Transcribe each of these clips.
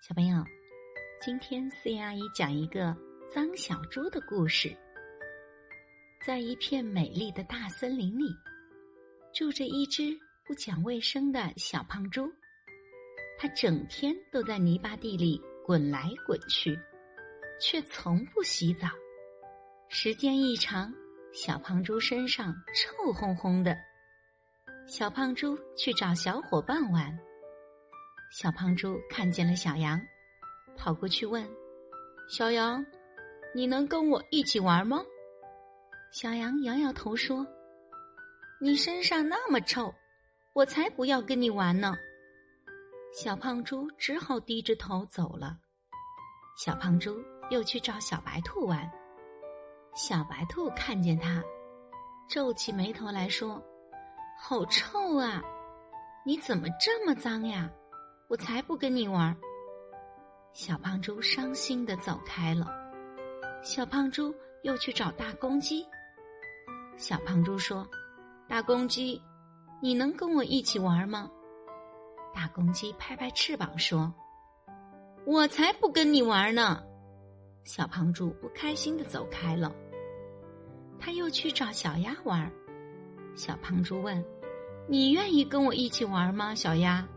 小朋友，今天四叶阿姨讲一个脏小猪的故事。在一片美丽的大森林里，住着一只不讲卫生的小胖猪。它整天都在泥巴地里滚来滚去，却从不洗澡。时间一长，小胖猪身上臭烘烘的。小胖猪去找小伙伴玩。小胖猪看见了小羊，跑过去问：“小羊，你能跟我一起玩吗？”小羊摇摇头说：“你身上那么臭，我才不要跟你玩呢。”小胖猪只好低着头走了。小胖猪又去找小白兔玩。小白兔看见它，皱起眉头来说：“好臭啊！你怎么这么脏呀？”我才不跟你玩！小胖猪伤心的走开了。小胖猪又去找大公鸡。小胖猪说：“大公鸡，你能跟我一起玩吗？”大公鸡拍拍翅膀说：“我才不跟你玩呢！”小胖猪不开心的走开了。他又去找小鸭玩。小胖猪问：“你愿意跟我一起玩吗，小鸭？”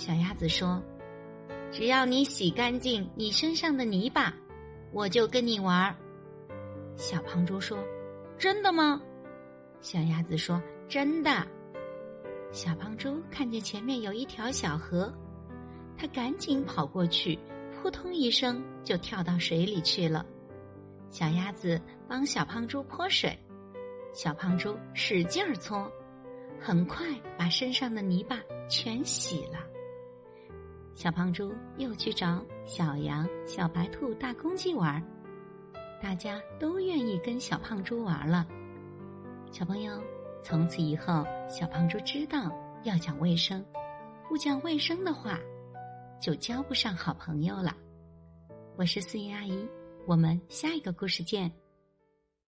小鸭子说：“只要你洗干净你身上的泥巴，我就跟你玩。”小胖猪说：“真的吗？”小鸭子说：“真的。”小胖猪看见前面有一条小河，他赶紧跑过去，扑通一声就跳到水里去了。小鸭子帮小胖猪泼水，小胖猪使劲儿搓，很快把身上的泥巴全洗了。小胖猪又去找小羊、小白兔、大公鸡玩，大家都愿意跟小胖猪玩了。小朋友，从此以后，小胖猪知道要讲卫生，不讲卫生的话，就交不上好朋友了。我是思怡阿姨，我们下一个故事见。